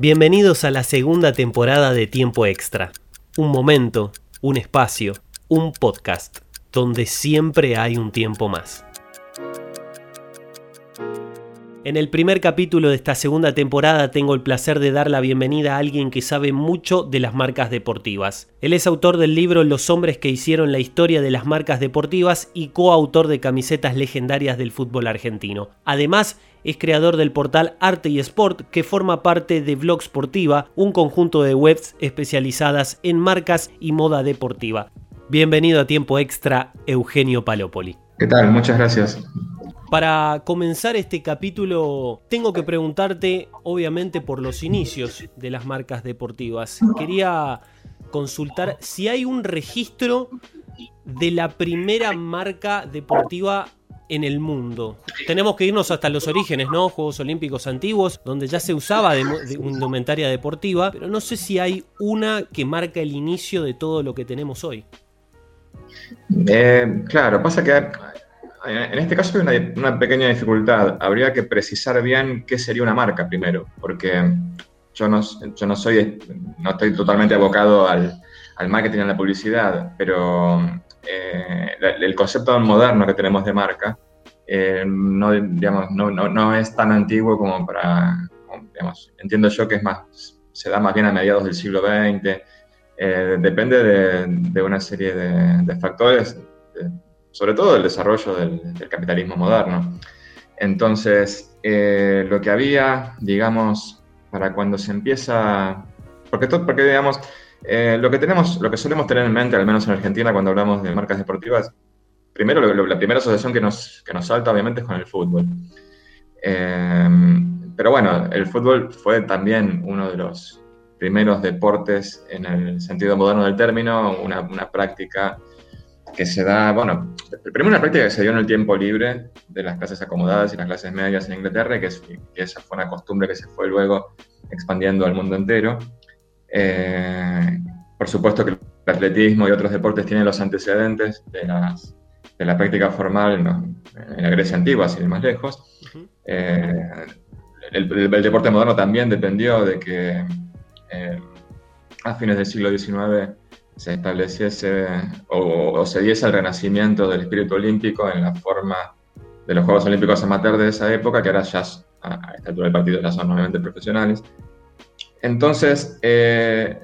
Bienvenidos a la segunda temporada de Tiempo Extra. Un momento, un espacio, un podcast, donde siempre hay un tiempo más. En el primer capítulo de esta segunda temporada tengo el placer de dar la bienvenida a alguien que sabe mucho de las marcas deportivas. Él es autor del libro Los hombres que hicieron la historia de las marcas deportivas y coautor de camisetas legendarias del fútbol argentino. Además, es creador del portal Arte y Sport que forma parte de Blog Sportiva, un conjunto de webs especializadas en marcas y moda deportiva. Bienvenido a Tiempo Extra, Eugenio Palopoli. ¿Qué tal? Muchas gracias. Para comenzar este capítulo, tengo que preguntarte, obviamente, por los inicios de las marcas deportivas. Quería consultar si hay un registro de la primera marca deportiva en el mundo. Tenemos que irnos hasta los orígenes, ¿no? Juegos Olímpicos antiguos, donde ya se usaba de, indumentaria deportiva, pero no sé si hay una que marca el inicio de todo lo que tenemos hoy. Eh, claro, pasa que en este caso hay una, pequeña dificultad. Habría que precisar bien qué sería una marca primero, porque yo no, yo no soy, no estoy totalmente abocado al, al marketing y a la publicidad, pero eh, el concepto moderno que tenemos de marca eh, no, digamos, no, no, no, es tan antiguo como para, digamos, entiendo yo que es más, se da más bien a mediados del siglo XX, eh, depende de, de, una serie de, de factores, sobre todo el desarrollo del, capitalismo moderno. Entonces, eh, lo que había, digamos, para cuando se empieza, porque, porque digamos, eh, lo que tenemos, lo que solemos tener en mente, al menos en Argentina, cuando hablamos de marcas deportivas, primero, la primera asociación que nos, que nos salta, obviamente, es con el fútbol. Eh, pero bueno, el fútbol fue también uno de los primeros deportes en el sentido moderno del término, una, una práctica que se da, bueno, primero una práctica que se dio en el tiempo libre de las clases acomodadas y las clases medias en Inglaterra, que, es, que esa fue una costumbre que se fue luego expandiendo al mundo entero. Eh, por supuesto que el atletismo y otros deportes tienen los antecedentes de, las, de la práctica formal en la Grecia antigua, sin ir más lejos. Eh, el, deporte moderno también dependió de que eh, a fines del siglo XIX se estableciese o, se diese el renacimiento del espíritu olímpico en la forma de los Juegos Olímpicos Amateur de esa época, que ahora ya a esta altura del partido ya son nuevamente profesionales. Entonces, eh,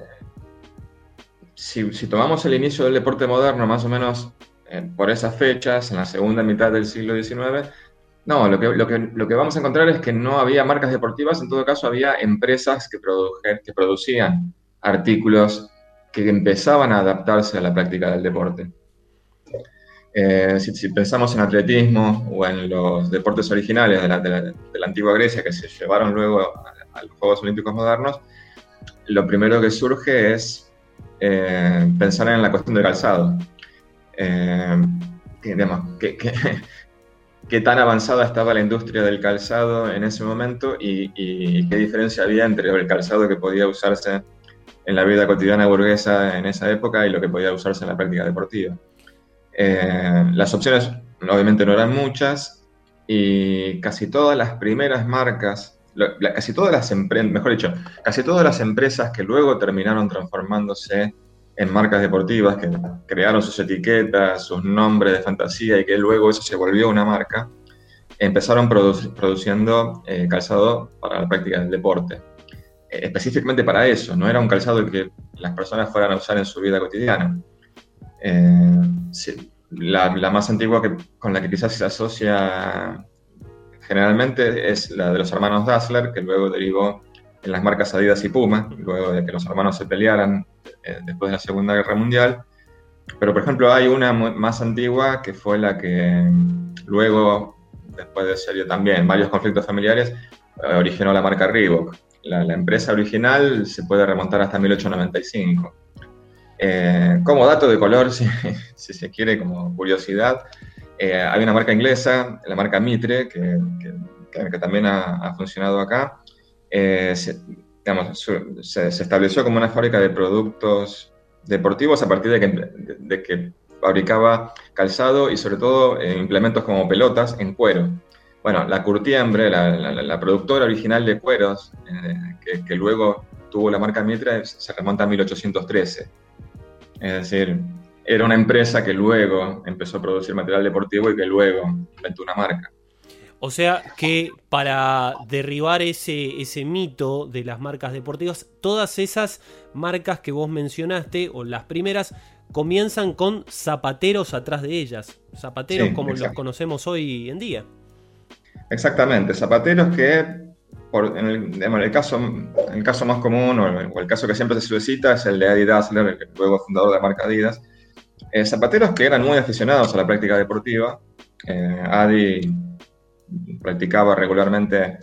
si, tomamos el inicio del deporte moderno, más o menos eh, por esas fechas, en la segunda mitad del siglo XIX, no, lo que, vamos a encontrar es que no había marcas deportivas, en todo caso había empresas que, que producían artículos que empezaban a adaptarse a la práctica del deporte. Eh, si, pensamos en atletismo o en los deportes originales de la, antigua Grecia que se llevaron luego a, los Juegos Olímpicos modernos, lo primero que surge es eh, pensar en la cuestión del calzado. Eh, qué tan avanzada estaba la industria del calzado en ese momento y, y, qué diferencia había entre el calzado que podía usarse en la vida cotidiana burguesa en esa época y lo que podía usarse en la práctica deportiva. Eh, las opciones obviamente no eran muchas y casi todas las primeras marcas, casi todas las empresas, mejor dicho, casi todas las empresas que luego terminaron transformándose en marcas deportivas, que crearon sus etiquetas, sus nombres de fantasía y que luego eso se volvió una marca, empezaron produciendo eh, calzado para la práctica del deporte específicamente para eso, no era un calzado que las personas fueran a usar en su vida cotidiana. Eh, la, más antigua que, con la que quizás se asocia generalmente es la de los hermanos Dassler, que luego derivó en las marcas Adidas y Puma, luego de que los hermanos se pelearan eh, después de la Segunda Guerra Mundial. Pero, por ejemplo, hay una más antigua que fue la que luego, después de ser también varios conflictos familiares, eh, originó la marca Reebok la, empresa original se puede remontar hasta 1895. Eh, como dato de color, si, se quiere, como curiosidad, eh, hay una marca inglesa, la marca Mitre, que, también ha, funcionado acá. Eh, se, estableció como una fábrica de productos deportivos a partir de que, de que fabricaba calzado y sobre todo implementos como pelotas en cuero. Bueno, la Curtiembre, la, productora original de cueros, eh, que, luego tuvo la marca Mitra, se remonta a 1813. Es decir, era una empresa que luego empezó a producir material deportivo y que luego inventó una marca. O sea que para derribar ese, ese mito de las marcas deportivas, todas esas marcas que vos mencionaste, o las primeras, comienzan con zapateros atrás de ellas. Zapateros como los conocemos hoy en día. Exactamente, zapateros que, en, el, caso, el caso más común, o el, caso que siempre se solicita, es el de Adi Dassler, el luego fundador de la marca Adidas. Eh, zapateros que eran muy aficionados a la práctica deportiva. Eh, Adi practicaba regularmente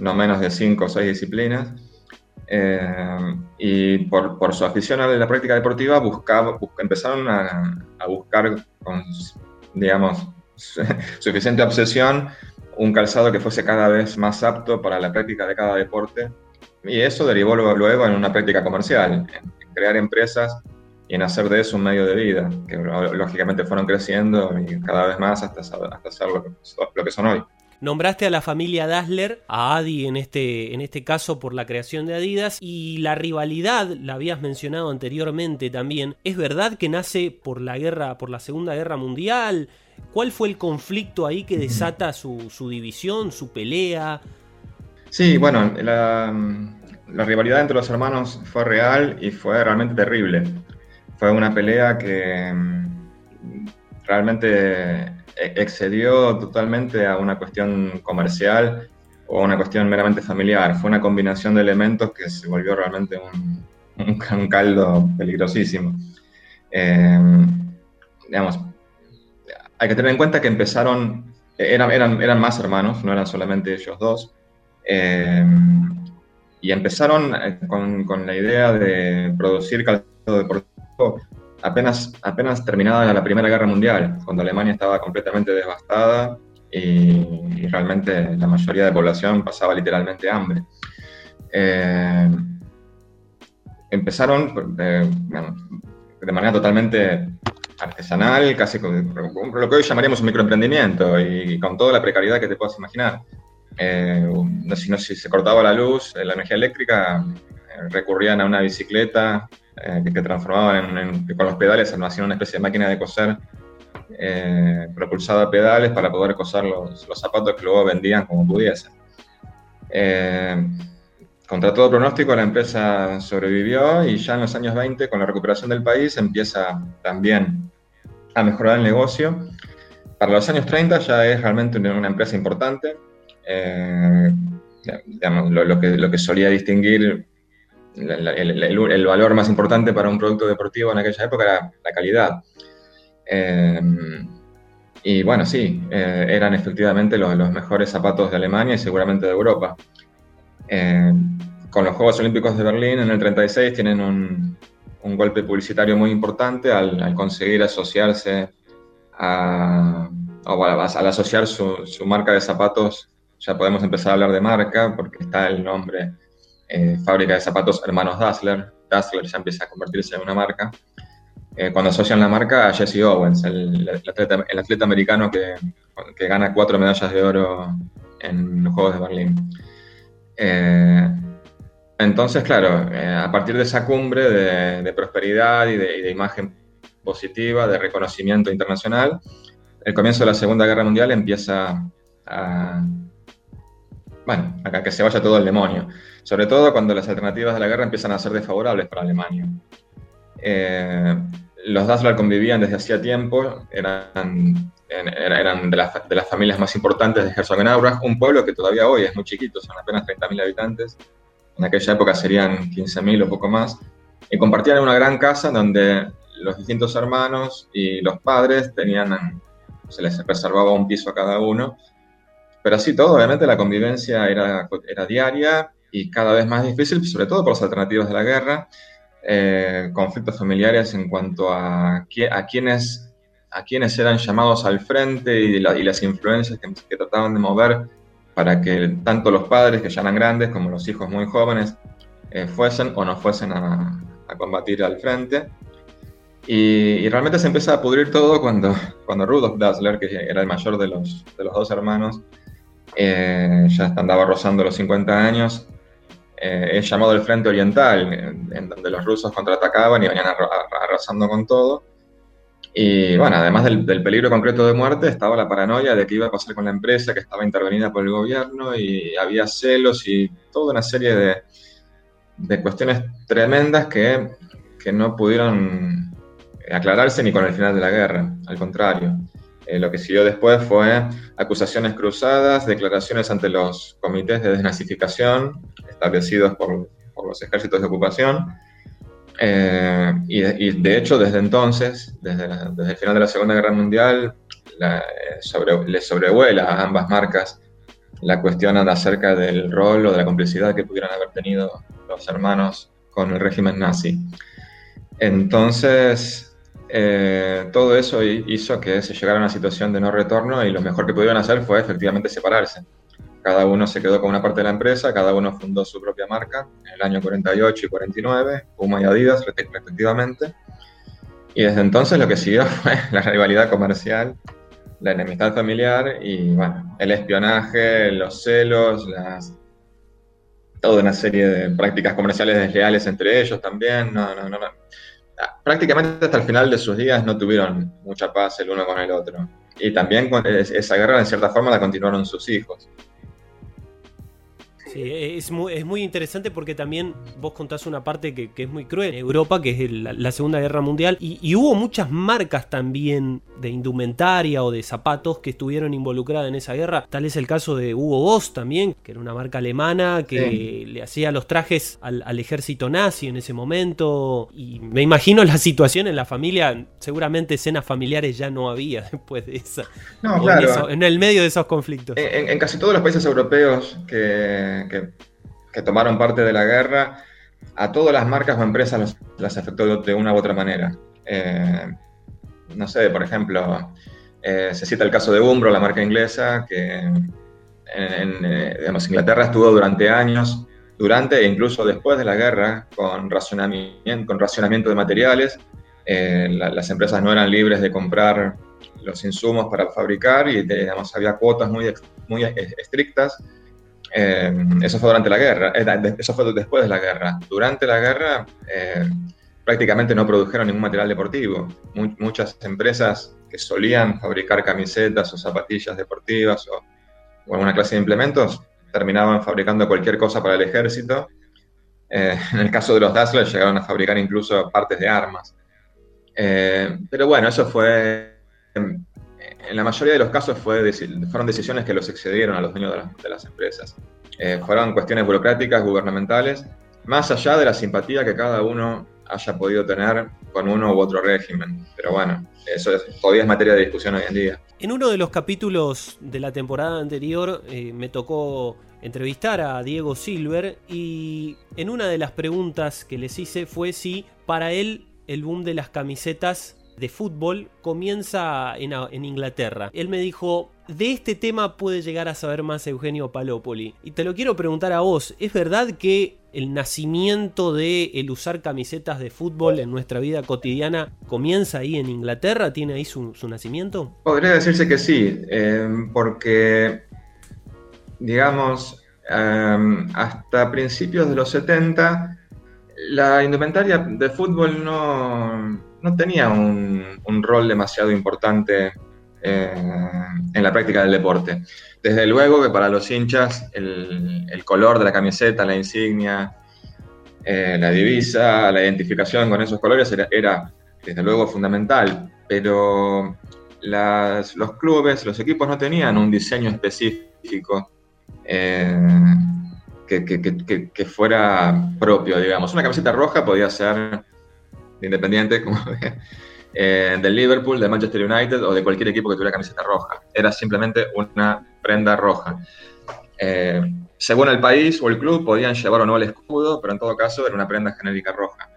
no menos de cinco o seis disciplinas. Eh, y por, su afición a la práctica deportiva buscaba, empezaron a, buscar con, digamos, suficiente obsesión un calzado que fuese cada vez más apto para la práctica de cada deporte. Y eso derivó luego en una práctica comercial, en, crear empresas y en hacer de eso un medio de vida, que lógicamente fueron creciendo y cada vez más hasta, hasta ser lo que son hoy. Nombraste a la familia Dassler, a Adi en este, en este caso por la creación de Adidas, y la rivalidad, la habías mencionado anteriormente también, ¿es verdad que nace por la guerra, por la Segunda Guerra Mundial? ¿Cuál fue el conflicto ahí que desata su, división, su pelea? Sí, bueno, la, la, rivalidad entre los hermanos fue real y fue realmente terrible. Fue una pelea que mm, realmente e-, excedió totalmente a una cuestión comercial o a una cuestión meramente familiar. Fue una combinación de elementos que se volvió realmente un, un, caldo peligrosísimo. Eh, digamos, hay que tener en cuenta que empezaron, eran, eran, eran más hermanos, no eran solamente ellos dos, eh, y empezaron eh, con, con, la idea de producir calzado deportivo apenas, apenas terminada la Primera Guerra Mundial, cuando Alemania estaba completamente devastada y, realmente la mayoría de la población pasaba literalmente hambre. Eh, empezaron eh, de manera totalmente artesanal, casi con, lo que hoy llamaríamos un microemprendimiento y con toda la precariedad que te puedas imaginar. Eh, si, no, si se cortaba la luz, la energía eléctrica, recurrían a una bicicleta eh, que, transformaban en, con los pedales, hacían una especie de máquina de coser eh, propulsada a pedales para poder coser los, los, zapatos que luego vendían como pudiesen. Eh, contra todo pronóstico, la empresa sobrevivió y ya en los años 20, con la recuperación del país, empieza también a mejorar el negocio. Para los años 30 ya es realmente una empresa importante. Digamos, lo, que, lo que solía distinguir el, valor más importante para un producto deportivo en aquella época era la calidad. Em, y bueno, sí, eh, eran efectivamente los, mejores zapatos de Alemania y seguramente de Europa. Em, con los Juegos Olímpicos de Berlín en el 36 tienen un, golpe publicitario muy importante al, conseguir asociarse a, o al, asociar su, su marca de zapatos, ya podemos empezar a hablar de marca porque está el nombre eh, fábrica de zapatos Hermanos Dassler. Dassler ya empieza a convertirse en una marca. Eh, cuando asocian la marca a Jesse Owens, el, atleta, americano que, que, gana cuatro medallas de oro en los Juegos de Berlín. Eh, entonces, claro, a partir de esa cumbre de, prosperidad y de, imagen positiva, de reconocimiento internacional, el comienzo de la Segunda Guerra Mundial empieza a, bueno, a que se vaya todo el demonio. Sobre todo cuando las alternativas de la guerra empiezan a ser desfavorables para Alemania. Eh, los Dassler convivían desde hacía tiempo, eran, eran de, las, de, las, familias más importantes de Herzogenaurach, un pueblo que todavía hoy es muy chiquito, son apenas 30.000 habitantes, en aquella época serían 15.000 o poco más, y compartían una gran casa donde los distintos hermanos y los padres tenían, se les reservaba un piso a cada uno, pero así todo, obviamente la convivencia era, era diaria y cada vez más difícil, sobre todo por las alternativas de la guerra, eh, conflictos familiares en cuanto a, a, quienes, a quienes eran llamados al frente y, las influencias que, trataban de mover para que tanto los padres, que ya eran grandes, como los hijos muy jóvenes, eh, fuesen o no fuesen a, combatir al frente. Y, realmente se empieza a pudrir todo cuando, cuando Rudolf Dassler, que era el mayor de los, de los dos hermanos, eh, ya andaba rozando los 50 años, eh, es llamado el Frente Oriental, en, donde los rusos contraatacaban y venían arrasando con todo. Y bueno, además del, peligro concreto de muerte, estaba la paranoia de qué iba a pasar con la empresa que estaba intervenida por el gobierno y había celos y toda una serie de, de cuestiones tremendas que, que, no pudieron aclararse ni con el final de la guerra, al contrario. Eh, lo que siguió después fue acusaciones cruzadas, declaraciones ante los comités de desnazificación establecidos por, por los ejércitos de ocupación. Eh, y, de hecho, desde entonces, desde, desde, el final de la Segunda Guerra Mundial, la, eh, sobre, le sobrevuela a ambas marcas la cuestión acerca del rol o de la complicidad que pudieran haber tenido los hermanos con el régimen nazi. Entonces, eh, todo eso hizo que se llegara a una situación de no retorno y lo mejor que pudieron hacer fue efectivamente separarse. Cada uno se quedó con una parte de la empresa, cada uno fundó su propia marca en el año 48 y 49, Puma y Adidas respectivamente. Y desde entonces lo que siguió fue la rivalidad comercial, la enemistad familiar y bueno, el espionaje, los celos, las, toda una serie de prácticas comerciales desleales entre ellos también. No, no, no, no prácticamente hasta el final de sus días no tuvieron mucha paz el uno con el otro. Y también esa guerra, en cierta forma, la continuaron sus hijos. Sí, es muy, es muy interesante porque también vos contás una parte que, es muy cruel. Europa, que es la, Segunda Guerra Mundial, y, hubo muchas marcas también de indumentaria o de zapatos que estuvieron involucradas en esa guerra. Tal es el caso de Hugo Boss también, que era una marca alemana que le hacía los trajes al, ejército nazi en ese momento. Y me imagino la situación en la familia, seguramente escenas familiares ya no había después de esa. No, claro. En, el medio de esos conflictos. en casi todos los países europeos que que, tomaron parte de la guerra, a todas las marcas o empresas las afectó de una u otra manera. Eh, no sé, por ejemplo, eh, se cita el caso de Umbro, la marca inglesa, que en, eh, Inglaterra estuvo durante años, durante e incluso después de la guerra, con racionamiento, con racionamiento de materiales. las empresas no eran libres de comprar los insumos para fabricar y digamos, había cuotas muy, muy estrictas eh, eso fue durante la guerra, eh, eso fue después de la guerra. Durante la guerra eh, prácticamente no produjeron ningún material deportivo. muchas empresas que solían fabricar camisetas o zapatillas deportivas o, alguna clase de implementos terminaban fabricando cualquier cosa para el ejército. en el caso de los Dassler llegaron a fabricar incluso partes de armas. pero bueno, eso fue en la mayoría de los casos fue, fueron decisiones que los excedieron a los dueños de, las empresas. Eh, fueron cuestiones burocráticas, gubernamentales, más allá de la simpatía que cada uno haya podido tener con uno u otro régimen. Pero bueno, eso todavía es materia de discusión hoy en día. En uno de los capítulos de la temporada anterior eh, me tocó entrevistar a Diego Silver y en una de las preguntas que les hice fue si para él el boom de las camisetas de fútbol comienza en, Inglaterra. Él me dijo, de este tema puede llegar a saber más Eugenio Palopoli. Y te lo quiero preguntar a vos, ¿es verdad que el nacimiento de el usar camisetas de fútbol en nuestra vida cotidiana comienza ahí en Inglaterra? ¿Tiene ahí su, nacimiento? Podría decirse que sí, eh, porque, digamos, eh, hasta principios de los 70, la indumentaria de fútbol no no tenía un, rol demasiado importante eh, en la práctica del deporte. Desde luego que para los hinchas el, color de la camiseta, la insignia, eh, la divisa, la identificación con esos colores era, desde luego fundamental, pero los clubes, los equipos no tenían un diseño específico eh, que, que, fuera propio, digamos. Una camiseta roja podía ser Independiente, como eh, del Liverpool, del Manchester United o de cualquier equipo que tuviera camiseta roja. Era simplemente una prenda roja. Eh, según el país o el club, podían llevar o no el escudo, pero en todo caso era una prenda genérica roja.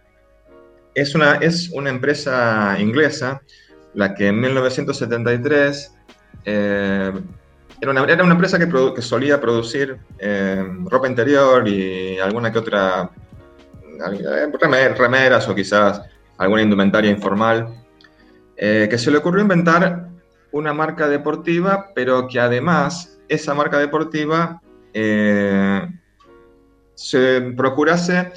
Es una, es una empresa inglesa la que en 1973 eh, era, una, era, una, empresa que, que solía producir ropa interior y alguna que otra remeras o quizás alguna indumentaria informal, eh, que se le ocurrió inventar una marca deportiva, pero que además esa marca deportiva eh, se procurase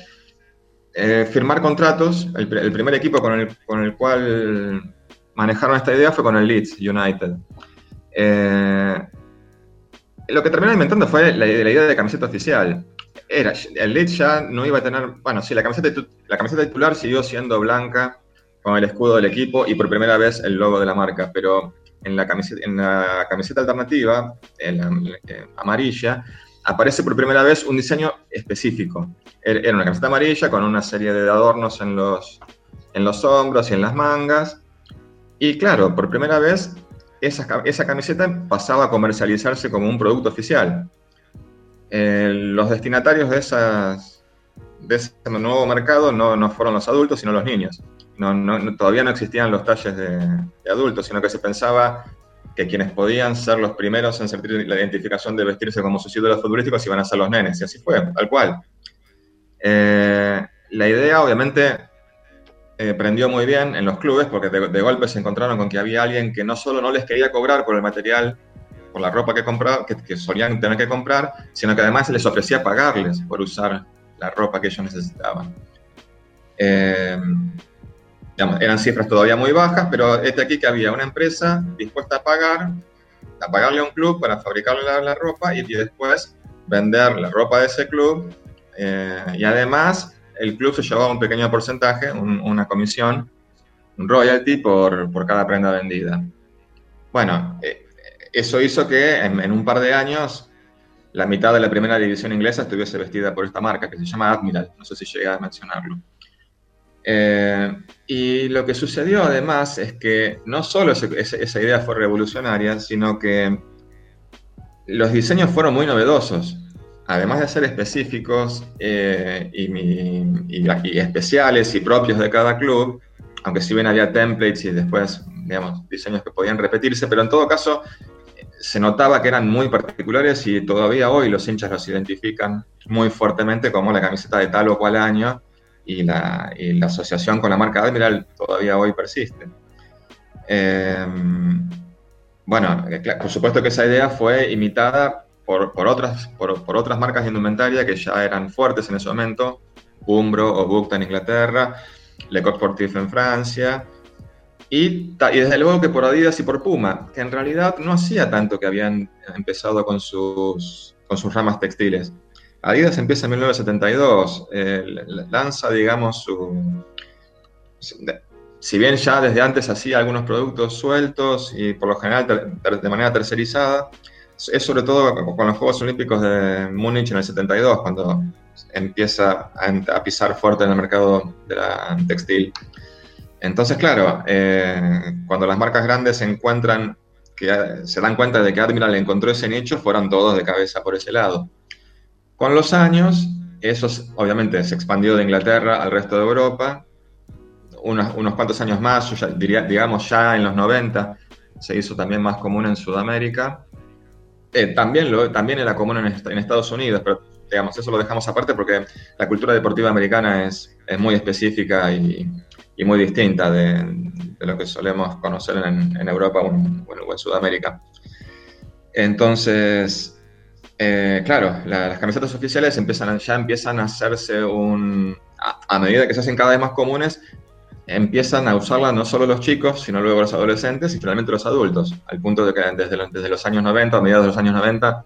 eh, firmar contratos. El, primer equipo con el, con el, cual manejaron esta idea fue con el Leeds United. Eh, lo que terminaron inventando fue la, idea de camiseta oficial. Era, el Leeds ya no iba a tener, bueno, sí, la camiseta, la camiseta titular siguió siendo blanca con el escudo del equipo y por primera vez el logo de la marca, pero en la camiseta, en la camiseta alternativa, en eh, amarilla, aparece por primera vez un diseño específico. Er, era una camiseta amarilla con una serie de adornos en los, en los hombros y en las mangas. Y claro, por primera vez esa, esa camiseta pasaba a comercializarse como un producto oficial. Eh, los destinatarios de, esas, de ese nuevo mercado no, no fueron los adultos, sino los niños todavía no existían los talles de, adultos, sino que se pensaba que quienes podían ser los primeros en sentir la identificación de vestirse como sus ídolos futbolísticos iban a ser los nenes, y así fue, tal cual. Eh, la idea, obviamente, eh, prendió muy bien en los clubes, porque de, golpe se encontraron con que había alguien que no solo no les quería cobrar por el material, por la ropa que, compraba, que, solían tener que comprar, sino que además les ofrecía pagarles por usar la ropa que ellos necesitaban. Eh, eran cifras todavía muy bajas, pero este aquí que había una empresa dispuesta a pagar, a pagarle a un club para fabricarle la, ropa y, después vender la ropa de ese club. Eh, y además, el club se llevaba un pequeño porcentaje, una comisión, un royalty por, por, cada prenda vendida. Bueno, eh, eso hizo que en, en un par de años la mitad de la primera división inglesa estuviese vestida por esta marca que se llama Admiral. No sé si llegué a mencionarlo. Eh, y lo que sucedió además es que no solo esa idea fue revolucionaria, sino que los diseños fueron muy novedosos. Además de ser específicos eh, y, especiales y propios de cada club, aunque si bien había templates y después, digamos, diseños que podían repetirse, pero en todo caso se notaba que eran muy particulares y todavía hoy los hinchas los identifican muy fuertemente como la camiseta de tal o cual año y la, asociación con la marca Admiral todavía hoy persiste. Em, bueno, eh, por supuesto que esa idea fue imitada por, otras, por, otras marcas de indumentaria que ya eran fuertes en ese momento, Umbro o Bukta en Inglaterra, Le Coq Sportif en Francia, y, y, desde luego que por Adidas y por Puma, que en realidad no hacía tanto que habían empezado con sus, con sus ramas textiles. Adidas empieza en 1972, eh, lanza, digamos, su... Si bien ya desde antes hacía algunos productos sueltos y por lo general de manera tercerizada, es sobre todo con los Juegos Olímpicos de Múnich en el 72, cuando empieza a, pisar fuerte en el mercado de la textil. Entonces, claro, eh, cuando las marcas grandes se encuentran, se dan cuenta de que Admiral encontró ese nicho, fueron todos de cabeza por ese lado. Con los años, eso obviamente se expandió de Inglaterra al resto de Europa. Unos, cuantos años más, digamos ya en los 90, se hizo también más común en Sudamérica. Eh, también, lo, también era común en, Estados Unidos, pero digamos, eso lo dejamos aparte porque la cultura deportiva americana es, es muy específica y, y muy distinta de, de, lo que solemos conocer en, en Europa o en, o en Sudamérica. Entonces, eh, claro, las camisetas oficiales empiezan, ya empiezan a hacerse un... A, medida que se hacen cada vez más comunes, empiezan a usarlas no solo los chicos, sino luego los adolescentes y finalmente los adultos, al punto de que desde, desde los años 90, a mediados de los años 90,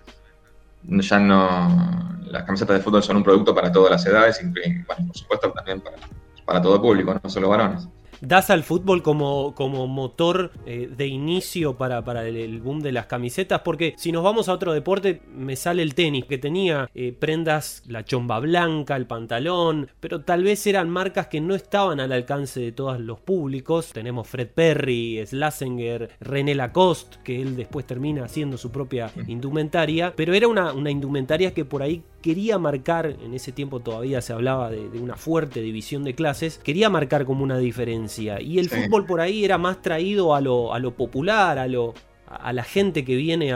ya no... Las camisetas de fútbol son un producto para todas las edades, y, bueno, por supuesto también para, para todo público, no solo varones das al fútbol como, como motor eh, de inicio para, para el, boom de las camisetas, porque si nos vamos a otro deporte, me sale el tenis, que tenía eh, prendas, la chomba blanca, el pantalón, pero tal vez eran marcas que no estaban al alcance de todos los públicos. Tenemos Fred Perry, Slazenger, René Lacoste, que él después termina haciendo su propia indumentaria, pero era una, una indumentaria que por ahí quería marcar, en ese tiempo todavía se hablaba de, una fuerte división de clases, quería marcar como una diferencia. Y el fútbol por ahí era más traído a lo, a lo popular, a lo, a la gente que viene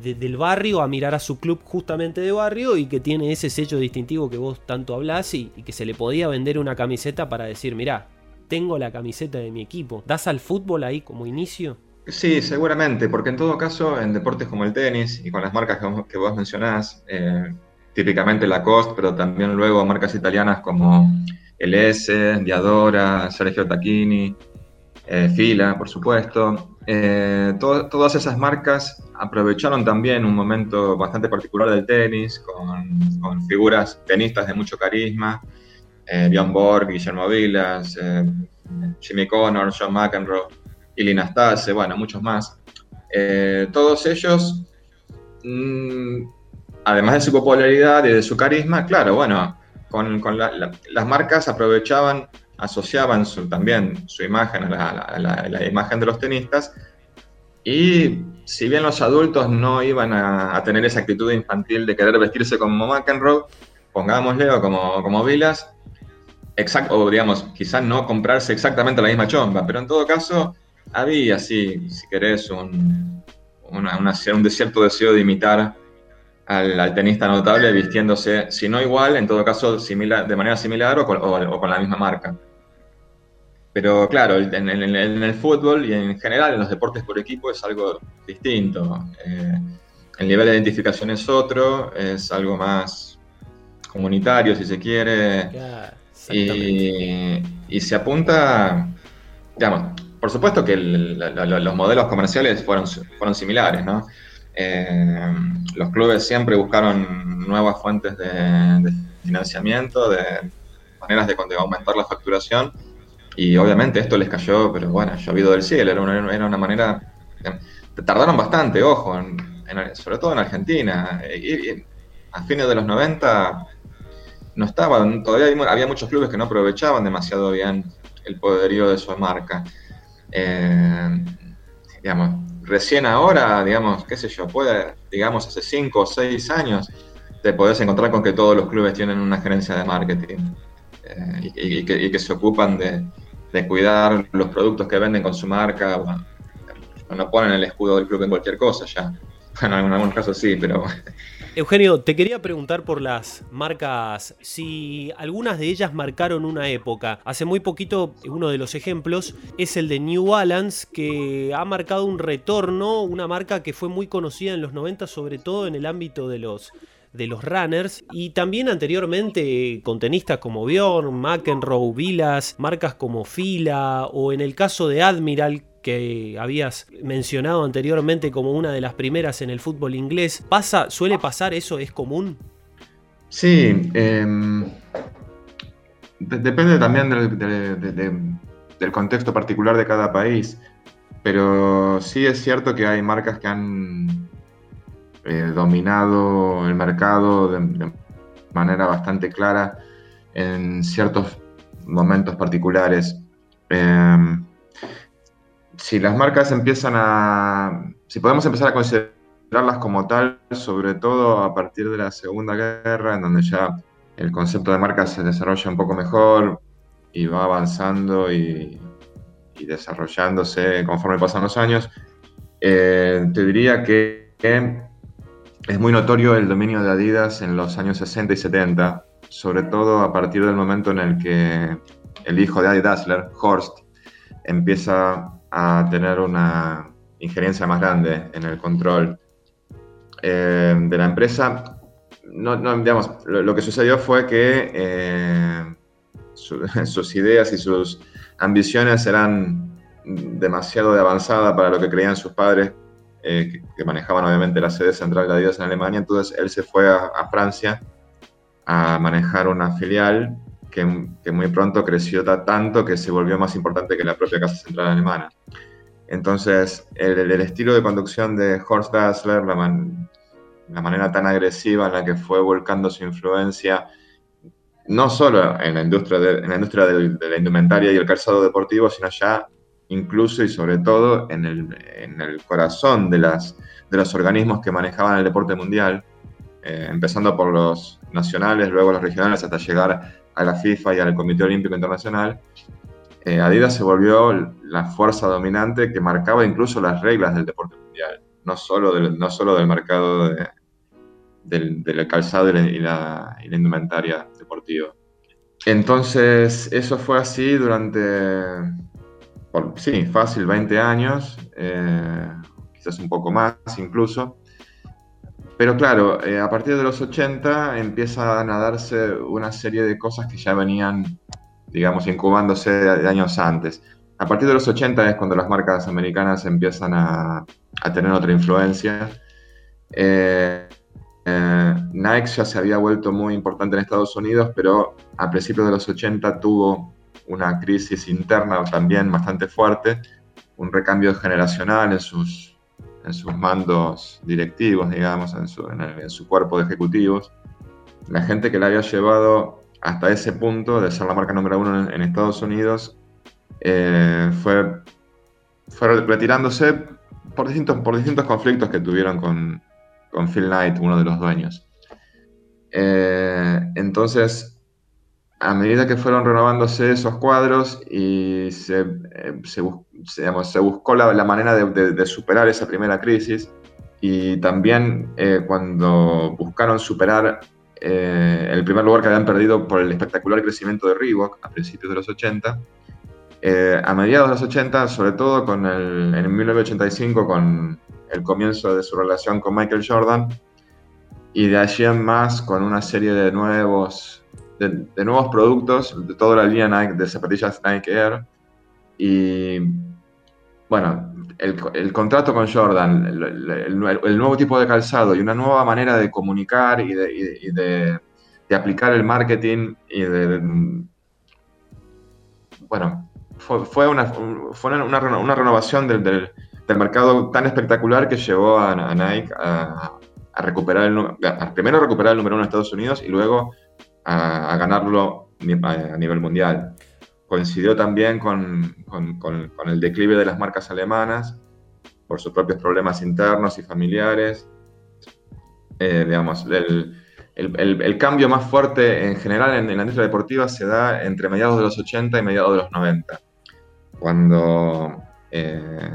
del barrio a mirar a su club justamente de barrio y que tiene ese sello distintivo que vos tanto hablás y, y que se le podía vender una camiseta para decir, mirá, tengo la camiseta de mi equipo. ¿Das al fútbol ahí como inicio? Sí, seguramente, porque en todo caso, en deportes como el tenis y con las marcas que vos, mencionás, eh, típicamente Lacoste, pero también luego marcas italianas como LS, Diadora, Sergio Tacchini, eh, Fila, por supuesto. Eh, todas esas marcas aprovecharon también un momento bastante particular del tenis, con, figuras tenistas de mucho carisma, eh, Bjorn Borg, Guillermo Vilas, eh, Jimmy Connor, John McEnroe, Ilina Stase, bueno, muchos más. todos ellos, mm, además de su popularidad y de su carisma, claro, bueno, con, las marcas aprovechaban asociaban también su imagen a la, imagen de los tenistas. Y si bien los adultos no iban a, tener esa actitud infantil de querer vestirse como McEnroe, pongámosle o como, como Vilas, exacto, o digamos, quizás no comprarse exactamente la misma chomba, pero en todo caso había, sí, si querés, un, un desierto deseo de imitar al, tenista notable vistiéndose, si no igual, en todo caso similar, de manera similar o con, la misma marca. Pero claro, en, el fútbol y en general en los deportes por equipo es algo distinto. Eh, el nivel de identificación es otro, es algo más comunitario, si se quiere. y, y, se apunta, digamos, por supuesto que los modelos comerciales fueron, fueron similares, ¿no? Eh, los clubes siempre buscaron nuevas fuentes de, financiamiento, de maneras de, aumentar la facturación y obviamente esto les cayó, pero bueno, llovido del cielo, era una, era una manera... Tardaron bastante, ojo, sobre todo en Argentina. A fines de los 90 no estaban, todavía había muchos clubes que no aprovechaban demasiado bien el poderío de su marca. Eh, digamos, recién ahora, digamos, qué sé yo, puede, digamos, hace cinco o seis años, te podés encontrar con que todos los clubes tienen una gerencia de marketing eh, y, que, se ocupan de, cuidar los productos que venden con su marca. Bueno, no ponen el escudo del club en cualquier cosa ya. Bueno, en algunos casos sí, pero Eugenio, te quería preguntar por las marcas, si algunas de ellas marcaron una época. Hace muy poquito, uno de los ejemplos es el de New Balance, que ha marcado un retorno, una marca que fue muy conocida en los 90, sobre todo en el ámbito de los de los runners y también anteriormente con tenistas como Bjorn, McEnroe, Vilas, marcas como Fila o en el caso de Admiral que habías mencionado anteriormente como una de las primeras en el fútbol inglés. ¿Pasa, suele pasar eso? ¿Es común? Sí, em, depende también del, contexto particular de cada país, pero sí es cierto que hay marcas que han eh, dominado el mercado de, manera bastante clara en ciertos momentos particulares. Em, si las marcas empiezan a, si podemos empezar a considerarlas como tal, sobre todo a partir de la Segunda Guerra, en donde ya el concepto de marca se desarrolla un poco mejor y va avanzando y, desarrollándose conforme pasan los años, eh, te diría que, es muy notorio el dominio de Adidas en los años 60 y 70, sobre todo a partir del momento en el que el hijo de Adi Dassler, Horst, empieza a tener una injerencia más grande en el control eh, de la empresa. No, digamos, lo, que sucedió fue que eh, sus ideas y sus ambiciones eran demasiado de avanzada para lo que creían sus padres, eh, que, manejaban obviamente la sede central de Adidas en Alemania. Entonces él se fue a, a Francia a manejar una filial que, muy pronto creció tanto que se volvió más importante que la propia Casa Central Alemana. Entonces, el, estilo de conducción de Horst Dassler, la, la, manera tan agresiva en la que fue volcando su influencia, no solo en la industria, de, en la, industria de, la indumentaria y el calzado deportivo, sino ya incluso y sobre todo en el, en el corazón de, las, de los organismos que manejaban el deporte mundial, eh, empezando por los nacionales, luego los regionales, hasta llegar a la FIFA y al Comité Olímpico Internacional, eh, Adidas se volvió la fuerza dominante que marcaba incluso las reglas del deporte mundial, no solo del, no solo del mercado del, calzado y la, indumentaria deportiva. Entonces, eso fue así durante sí, fácil, 20 años, eh, quizás un poco más incluso. Pero claro, eh, a partir de los 80 empiezan a darse una serie de cosas que ya venían, digamos, incubándose de años antes. A partir de los 80 es cuando las marcas americanas empiezan a, tener otra influencia. Eh, Nike ya se había vuelto muy importante en Estados Unidos, pero a principios de los 80 tuvo una crisis interna también bastante fuerte, un recambio generacional en sus, en sus mandos directivos, digamos, en su, en, su cuerpo de ejecutivos. La gente que la había llevado hasta ese punto de ser la marca número uno en, Estados Unidos eh, fue, fue retirándose por distintos, por distintos conflictos que tuvieron con, con Phil Knight, uno de los dueños. Eh, entonces, a medida que fueron renovándose esos cuadros y se, eh, buscó la, manera de, superar esa primera crisis y también eh, cuando buscaron superar eh, el primer lugar que habían perdido por el espectacular crecimiento de Reebok a principios de los 80, a mediados de los 80, sobre todo con el, en 1985 con el comienzo de su relación con Michael Jordan y de allí en más con una serie de nuevos de, nuevos productos de toda la línea de zapatillas Nike Air. Y bueno, el, contrato con Jordan, el, nuevo tipo de calzado y una nueva manera de comunicar y de, aplicar el marketing y de... Bueno, fue, una, fue una, renovación del, mercado tan espectacular que llevó a, Nike a, recuperar el, primero recuperar el número uno en Estados Unidos y luego a, ganarlo a nivel mundial. Coincidió también con, con, el declive de las marcas alemanas por sus propios problemas internos y familiares. Eh, digamos, el, el, cambio más fuerte en general en, la industria deportiva se da entre mediados de los 80 y mediados de los 90, cuando, eh,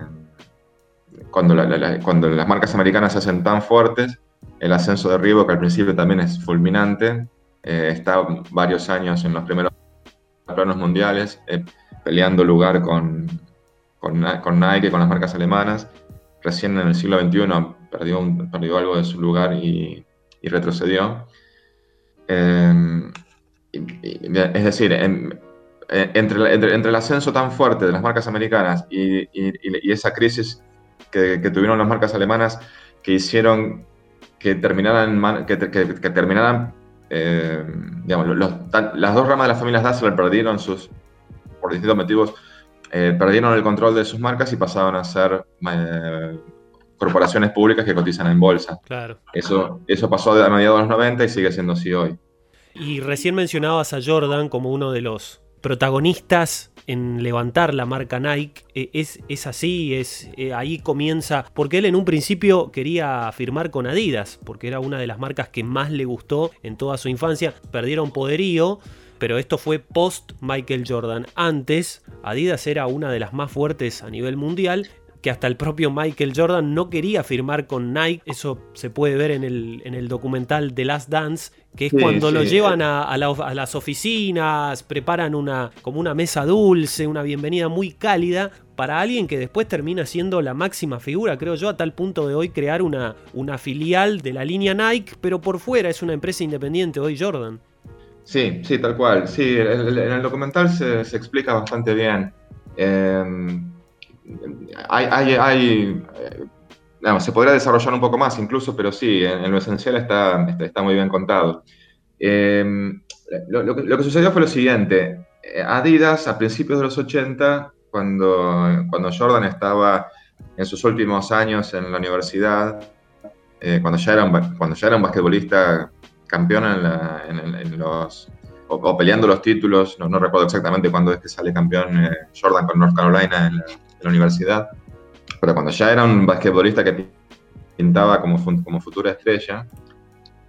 cuando, cuando las marcas americanas se hacen tan fuertes, el ascenso de Reebok al principio también es fulminante, eh, está varios años en los primeros planos mundiales, eh, peleando lugar con, con, Nike, con las marcas alemanas. Recién en el siglo XXI perdió, perdió algo de su lugar y, retrocedió. Eh, es decir, entre, entre, entre, el ascenso tan fuerte de las marcas americanas y, esa crisis que, tuvieron las marcas alemanas que hicieron que terminaran, que terminaran eh, digamos, las dos ramas de las familias Dassler perdieron sus, por distintos motivos, eh, perdieron el control de sus marcas y pasaban a ser eh, corporaciones públicas que cotizan en bolsa. Claro. Eso, eso pasó a mediados de los 90 y sigue siendo así hoy. Y recién mencionabas a Jordan como uno de los protagonistas en levantar la marca Nike. E, es, es así, es, eh, ahí comienza, porque él en un principio quería firmar con Adidas, porque era una de las marcas que más le gustó en toda su infancia. Perdieron poderío, pero esto fue post Michael Jordan. Antes, Adidas era una de las más fuertes a nivel mundial que hasta el propio Michael Jordan no quería firmar con Nike. Eso se puede ver en el, en el documental The Last Dance, que es cuando lo llevan a, las oficinas, preparan una, como una mesa dulce, una bienvenida muy cálida para alguien que después termina siendo la máxima figura, creo yo, a tal punto de hoy crear una, una filial de la línea Nike, pero por fuera es una empresa independiente hoy Jordan. Sí, sí, tal cual. Sí, en el, documental se, explica bastante bien. Em, hay, eh, se podría desarrollar un poco más incluso, pero sí, en, lo esencial está, muy bien contado. Eh, lo, que, sucedió fue lo siguiente. Eh, Adidas, a principios de los 80, cuando, cuando Jordan estaba en sus últimos años en la universidad, cuando, ya era un, cuando ya era un basquetbolista campeón en, los, o, peleando los títulos, no, recuerdo exactamente cuándo es que sale campeón Jordan con North Carolina en la, la universidad, pero cuando ya era un basquetbolista que pintaba como, como futura estrella,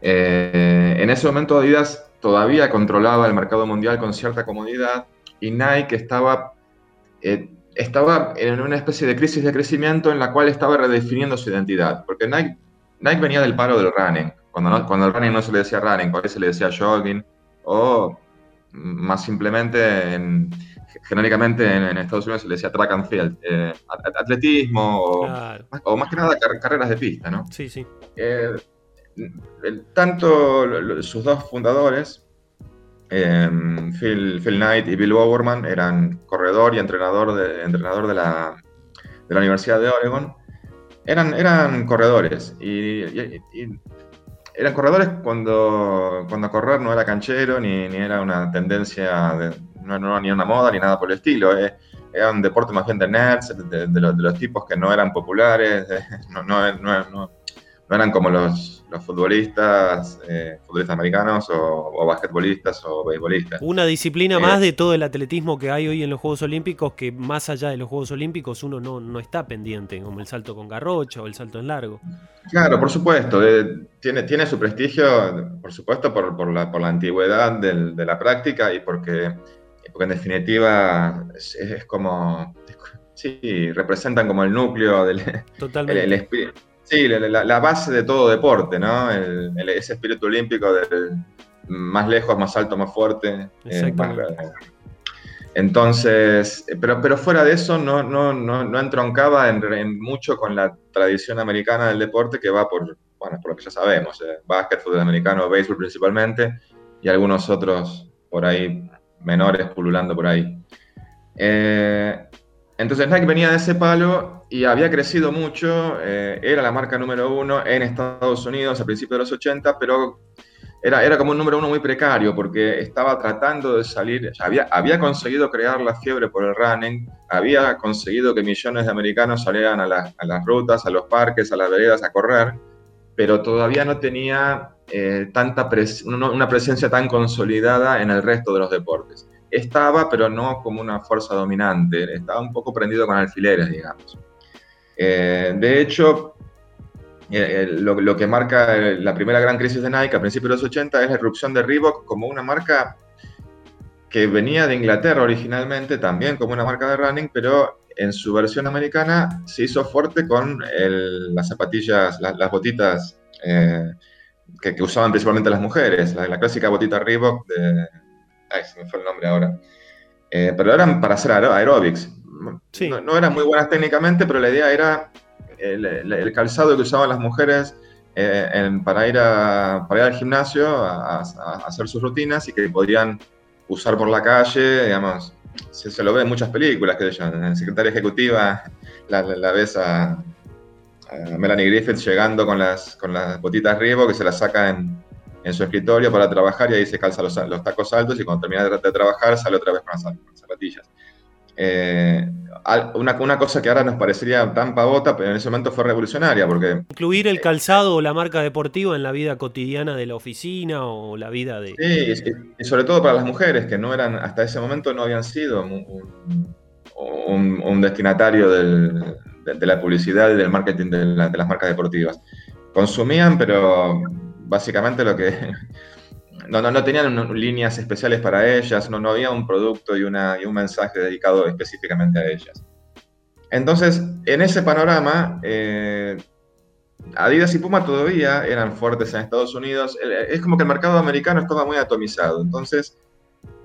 eh, en ese momento Adidas todavía controlaba el mercado mundial con cierta comodidad y Nike estaba, eh, estaba en una especie de crisis de crecimiento en la cual estaba redefiniendo su identidad, porque Nike, Nike venía del paro del running, cuando, no, cuando el running no se le decía running, cuando se le decía jogging, o más simplemente en genéricamente en, Estados Unidos se le decía track and field, eh, atletismo o, más que nada carreras de pista, ¿no? Sí, sí. Eh, tanto sus dos fundadores, em, Phil, Phil, Knight y Bill Bowerman, eran corredor y entrenador de, entrenador de, la, de la Universidad de Oregon. Eran, eran corredores y, eran corredores cuando, cuando correr no era canchero ni, ni era una tendencia de, no, no, ni una moda ni nada por el estilo. Eh. Era un deporte más bien de nerds, de, los, tipos que no eran populares, no, no, no, eran como los, los futbolistas, eh, futbolistas americanos o, basquetbolistas o beisbolistas. Una disciplina más eh, de todo el atletismo que hay hoy en los Juegos Olímpicos, que más allá de los Juegos Olímpicos uno no, no está pendiente, como el salto con garrocha o el salto en largo. Claro, por supuesto. tiene, tiene su prestigio, por supuesto, por, por, la, por la antigüedad de la práctica y porque porque en definitiva es, como, sí, representan como el núcleo del El, espíritu. Sí, la, base de todo deporte, ¿no? ese espíritu olímpico del más lejos, más alto, más fuerte. Eh, entonces, pero, pero fuera de eso no, no, no, no entroncaba en, mucho con la tradición americana del deporte que va por, bueno, por lo que ya sabemos, eh, básquet, fútbol americano, béisbol principalmente, y algunos otros por ahí menores pululando por ahí. Eh, entonces Nike venía de ese palo y había crecido mucho, eh, era la marca número uno en Estados Unidos a principios de los 80, pero era, era como un número uno muy precario porque estaba tratando de salir, había, había conseguido crear la fiebre por el running, había conseguido que millones de americanos salieran a, las rutas, a los parques, a las veredas a correr, pero todavía no tenía eh, tanta una presencia tan consolidada en el resto de los deportes. Estaba, pero no como una fuerza dominante, estaba un poco prendido con alfileres, digamos. Eh, de hecho, eh, lo, que marca la primera gran crisis de Nike a principios de los 80 es la irrupción de Reebok como una marca que venía de Inglaterra originalmente, también como una marca de running, pero en su versión americana se hizo fuerte con las zapatillas, las botitas que, usaban principalmente las mujeres, la, clásica botita Reebok de... Se me fue el nombre ahora. Eh, pero eran para hacer aerobics. No, eran muy buenas técnicamente, pero la idea era el, calzado que usaban las mujeres eh, para, ir a, para ir al gimnasio a, hacer sus rutinas y que podrían usar por la calle, digamos, se, lo ve en muchas películas, que en Secretaria Ejecutiva la, la ves a, Melanie Griffith llegando con las, con las botitas Reebok que se las saca en, en, su escritorio para trabajar y ahí se calza los, los tacos altos y cuando termina de, trabajar sale otra vez con las, zapatillas. Eh, una, una, cosa que ahora nos parecería tan pavota, pero en ese momento fue revolucionaria porque... Incluir el calzado o la marca deportiva en la vida cotidiana de la oficina o la vida de... Sí, y, sobre todo para las mujeres que no eran, hasta ese momento no habían sido un, un destinatario del, de, la publicidad y del marketing de, las marcas deportivas. Consumían, pero básicamente lo que... No, no, no tenían líneas especiales para ellas, no, no había un producto y, una, y un mensaje dedicado específicamente a ellas. Entonces, en ese panorama, eh, Adidas y Puma todavía eran fuertes en Estados Unidos. Es como que el mercado americano estaba muy atomizado. Entonces,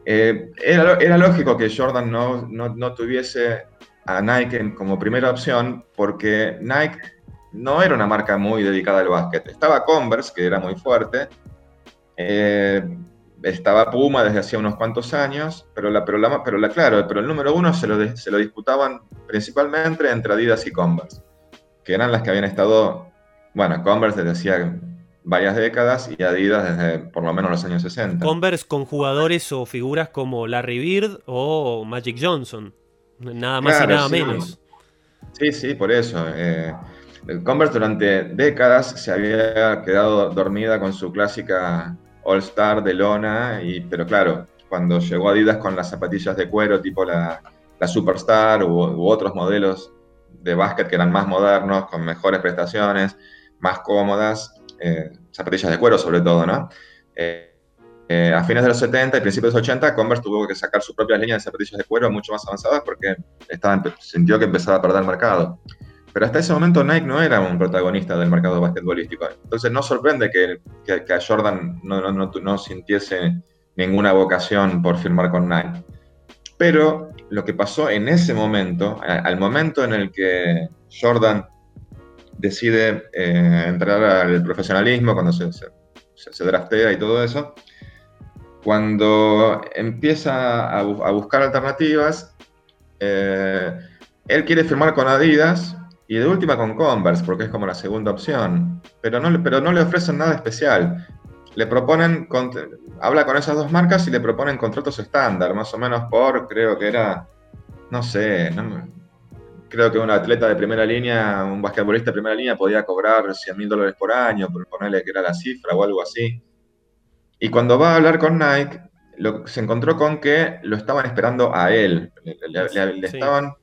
eh, era, era, lógico que Jordan no, no, no, tuviese a Nike como primera opción porque Nike no era una marca muy dedicada al básquet. Estaba Converse, que era muy fuerte. Eh, estaba Puma desde hacía unos cuantos años, pero la, pero la, pero la claro, pero el número uno se lo, se lo disputaban principalmente entre Adidas y Converse, que eran las que habían estado, bueno, Converse desde hacía varias décadas y Adidas desde por lo menos los años 60. Converse con jugadores o figuras como Larry Bird o Magic Johnson. Nada más y nada menos. Sí, sí, por eso. Eh, Converse durante décadas se había quedado dormida con su clásica All Star de lona, y, pero claro, cuando llegó Adidas con las zapatillas de cuero tipo la, Superstar u, otros modelos de básquet que eran más modernos, con mejores prestaciones, más cómodas, eh, zapatillas de cuero sobre todo, ¿no? Eh, eh, a fines de los 70 y principios de los 80, Converse tuvo que sacar su propia línea de zapatillas de cuero mucho más avanzadas porque estaba, sintió que empezaba a perder mercado. Pero hasta ese momento Nike no era un protagonista del mercado basquetbolístico. Entonces no sorprende que, que, a Jordan no, no, no, sintiese ninguna vocación por firmar con Nike. Pero lo que pasó en ese momento, al momento en el que Jordan decide eh, entrar al profesionalismo, cuando se, se, draftea y todo eso, cuando empieza a, buscar alternativas, eh, él quiere firmar con Adidas y de última con Converse, porque es como la segunda opción, pero no, pero no le ofrecen nada especial. Le proponen, habla con esas dos marcas y le proponen contratos estándar, más o menos por, creo que era, no sé, creo que un atleta de primera línea, un basquetbolista de primera línea podía cobrar 100 mil dólares por año, por ponerle que era la cifra o algo así. Y cuando va a hablar con Nike, se encontró con que lo estaban esperando a él. Le, estaban,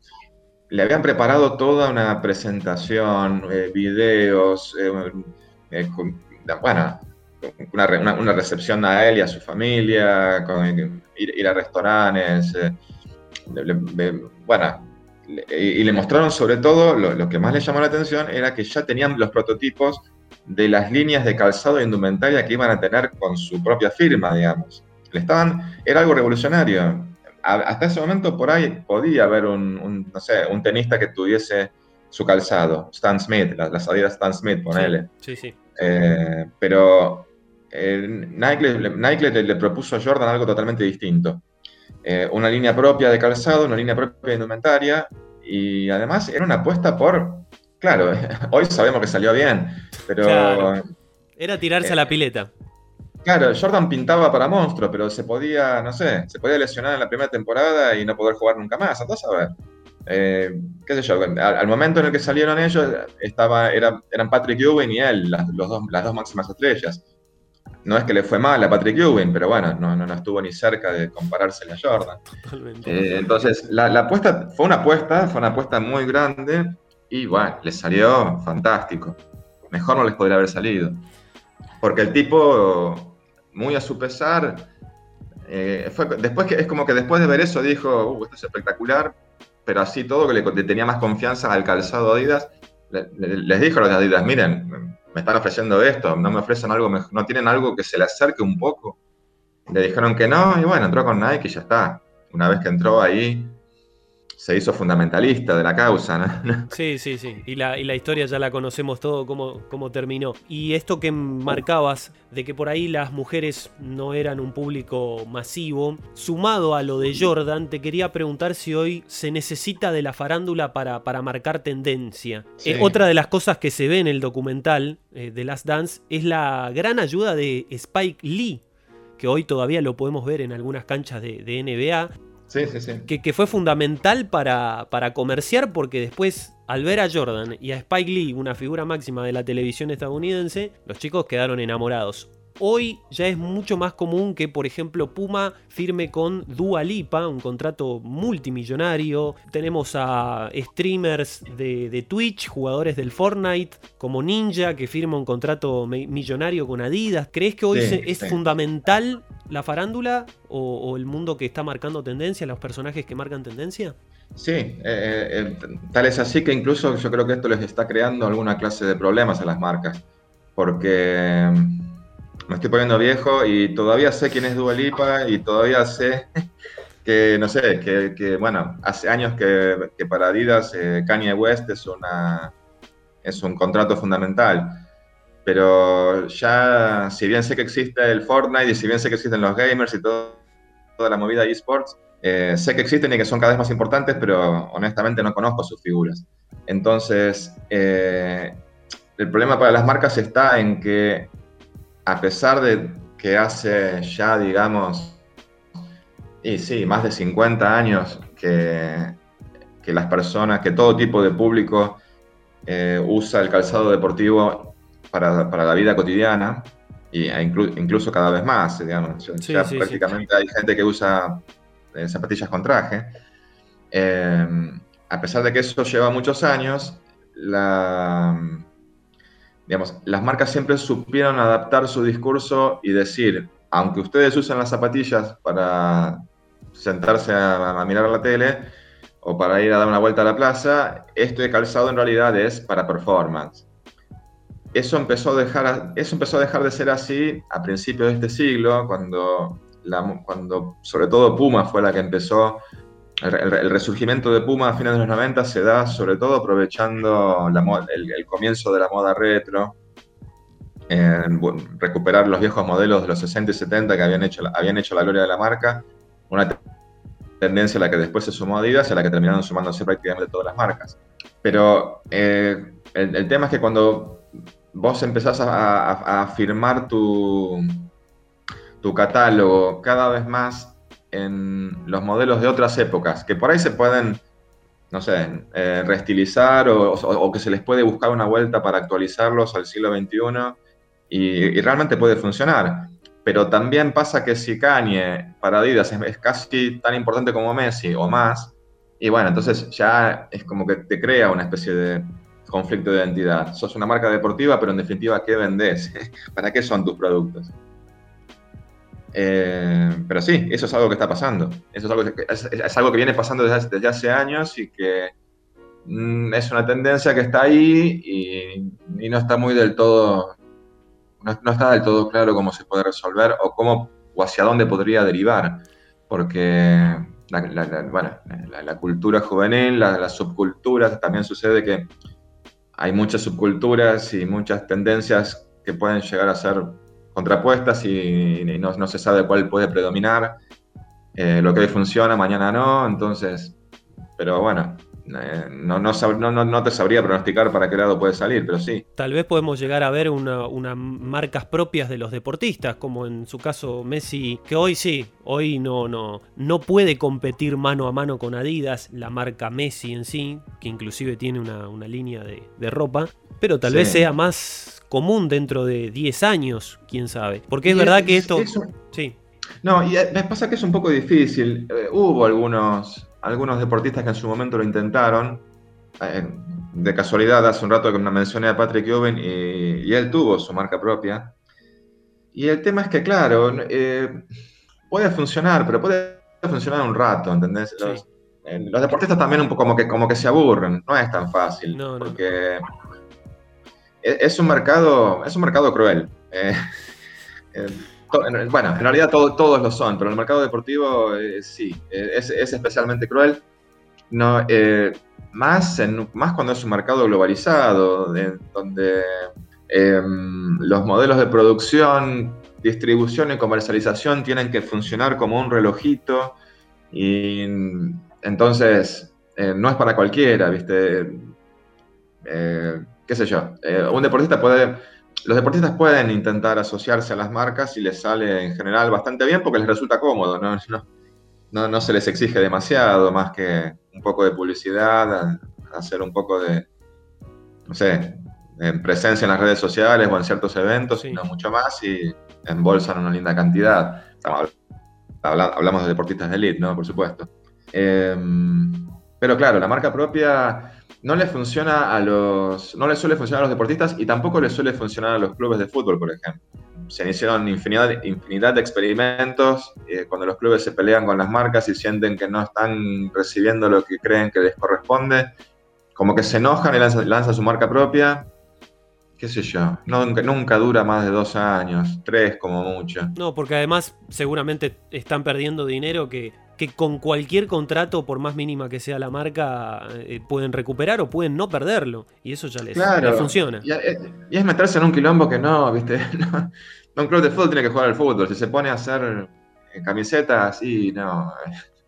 le habían preparado toda una presentación, eh, videos, eh, eh, bueno, una, recepción a él y a su familia, ir, a restaurantes. bueno, y, le mostraron sobre todo, lo, que más le llamó la atención era que ya tenían los prototipos de las líneas de calzado e indumentaria que iban a tener con su propia firma, digamos. Le estaban, era algo revolucionario. Hasta ese momento por ahí podía haber un, no sé, un tenista que tuviese su calzado, Stan Smith, las, salidas Stan Smith, ponele. Sí, sí. Eh, pero eh, Nike, le, propuso a Jordan algo totalmente distinto. Eh, una línea propia de calzado, una línea propia de indumentaria, y además era una apuesta por, claro, hoy sabemos que salió bien, pero... Era tirarse a la pileta. Claro, Jordan pintaba para monstruo, pero se podía, no sé, se podía lesionar en la primera temporada y no poder jugar nunca más. Entonces, a ver, eh, qué sé yo, al, momento en el que salieron ellos, estaba, eran Patrick Ewing y él, las, los dos, las dos máximas estrellas no es que le fue mal a Patrick Ewing, pero bueno, no, no, estuvo ni cerca de compararse a Jordan. Eh, entonces, la, apuesta fue una apuesta, fue una apuesta muy grande y bueno, le salió fantástico. Mejor no les podría haber salido. Porque el tipo, muy a su pesar, eh, fue, después que, es como que después de ver eso dijo, uh, esto es espectacular, pero así todo, que le, tenía más confianza al calzado Adidas, les dijo a los de Adidas, miren, me están ofreciendo esto, no me ofrecen algo, no tienen algo que se le acerque un poco. Le dijeron que no, y bueno, entró con Nike y ya está. Una vez que entró ahí, se hizo fundamentalista de la causa, ¿no? Sí, sí, sí. Y la, historia ya la conocemos todo, cómo, cómo, terminó. Y esto que marcabas, de que por ahí las mujeres no eran un público masivo, sumado a lo de Jordan, te quería preguntar si hoy se necesita de la farándula para, para marcar tendencia. Eh, otra de las cosas que se ve en el documental eh, de Last Dance es la gran ayuda de Spike Lee que hoy todavía lo podemos ver en algunas canchas de, de NBA, que, fue fundamental para, para comerciar porque después al ver a Jordan y a Spike Lee, una figura máxima de la televisión estadounidense, los chicos quedaron enamorados. Hoy ya es mucho más común que, por ejemplo, Puma firme con Dua Lipa, un contrato multimillonario. Tenemos a streamers de, Twitch, jugadores del Fortnite, como Ninja, que firma un contrato millonario con Adidas. ¿Crees que hoy es fundamental la farándula o, el mundo que está marcando tendencia, los personajes que marcan tendencia? Sí, eh, eh, tal es así que incluso yo creo que esto les está creando alguna clase de problemas a las marcas, porque me estoy poniendo viejo y todavía sé quién es Dua Lipa y todavía sé que, no sé, que, bueno, hace años que, para Adidas eh, Kanye West es, una, es un contrato fundamental. Pero ya, si bien sé que existe el Fortnite y si bien sé que existen los gamers y todo, toda la movida esports, eh, sé que existen y que son cada vez más importantes, pero honestamente no conozco sus figuras. Entonces, eh, el problema para las marcas está en que a pesar de que hace ya, digamos, y sí, más de 50 años que, que las personas, que todo tipo de público eh, usa el calzado deportivo para, para la vida cotidiana, y e incluso cada vez más, digamos. ya prácticamente hay gente que usa eh, zapatillas con traje. Eh, a pesar de que eso lleva muchos años, la, digamos, las marcas siempre supieron adaptar su discurso y decir, aunque ustedes usen las zapatillas para sentarse a, mirar la tele o para ir a dar una vuelta a la plaza, este calzado en realidad es para performance. Eso empezó a dejar, eso empezó a dejar de ser así a principios de este siglo, cuando, cuando sobre todo Puma fue la que empezó el, resurgimiento de Puma a fines de los 90 se da sobre todo aprovechando el, comienzo de la moda retro, recuperar los viejos modelos de los 60 y 70 que habían hecho, habían hecho la gloria de la marca, una tendencia a la que después se sumó Adidas y a la que terminaron sumándose prácticamente todas las marcas. Pero eh, el, tema es que cuando vos empezás a, firmar tu, tu catálogo cada vez más en los modelos de otras épocas, que por ahí se pueden, no sé, eh, reestilizar o, que se les puede buscar una vuelta para actualizarlos al siglo XXI y, realmente puede funcionar. Pero también pasa que si Kanye para Adidas es, casi tan importante como Messi o más, y bueno, entonces ya es como que te crea una especie de conflicto de identidad. Sos una marca deportiva, pero en definitiva, ¿qué vendés? ¿Para qué son tus productos? Eh, pero sí, eso es algo que está pasando. Eso es algo que, es, algo que viene pasando desde, hace años y que mm, es una tendencia que está ahí y, no está muy del todo, no, está del todo claro cómo se puede resolver o cómo o hacia dónde podría derivar. Porque la, cultura juvenil, las subculturas, también sucede que hay muchas subculturas y muchas tendencias que pueden llegar a ser contrapuestas y, no, se sabe cuál puede predominar. Eh, lo que hoy funciona, mañana no, entonces, pero bueno, eh, no, no, te sabría pronosticar para qué lado puede salir, pero sí. Tal vez podemos llegar a ver unas marcas propias de los deportistas, como en su caso Messi, que hoy sí, hoy no, no, no puede competir mano a mano con Adidas, la marca Messi en sí, que inclusive tiene una, línea de, ropa, pero tal vez sea más común dentro de 10 años, quién sabe. Porque es verdad que esto... sí. No, y eh, me pasa que es un poco difícil. Eh, hubo algunos, algunos deportistas que en su momento lo intentaron. Eh, de casualidad, hace un rato que me mencioné a Patrick Ewing y, él tuvo su marca propia. Y el tema es que, claro, puede funcionar, pero puede funcionar un rato, ¿entendés? Los, deportistas también un poco como que, como que se aburren, no es tan fácil. No, no. Porque es un mercado, es un mercado cruel. Eh, bueno, en realidad todos lo son, pero el mercado deportivo eh, sí, es, especialmente cruel. No, más, más cuando es un mercado globalizado, donde em, los modelos de producción, distribución y comercialización tienen que funcionar como un relojito y entonces no es para cualquiera, ¿viste? qué sé yo, eh, un deportista puede, los deportistas pueden intentar asociarse a las marcas y les sale en general bastante bien porque les resulta cómodo, no, no, no, se les exige demasiado, más que un poco de publicidad, hacer un poco de, no sé, presencia en las redes sociales o en ciertos eventos, no mucho más, y embolsan una linda cantidad. hablamos de deportistas de elite, ¿no? Por supuesto. Em, pero claro, la marca propia no le funciona a los. no le suele funcionar a los deportistas y tampoco le suele funcionar a los clubes de fútbol, por ejemplo. Se hicieron infinidad, de experimentos eh, cuando los clubes se pelean con las marcas y sienten que no están recibiendo lo que creen que les corresponde. Como que se enojan y lanzan lanza su marca propia qué sé yo, nunca, nunca dura más de dos años, tres como mucho. No, porque además seguramente están perdiendo dinero que que con cualquier contrato, por más mínima que sea la marca, eh, pueden recuperar o pueden no perderlo. Y eso ya les, funciona. Eh, y, es meterse en un quilombo que no, ¿viste? un club de fútbol tiene que jugar al fútbol. Si se pone a hacer eh, camisetas, sí, no.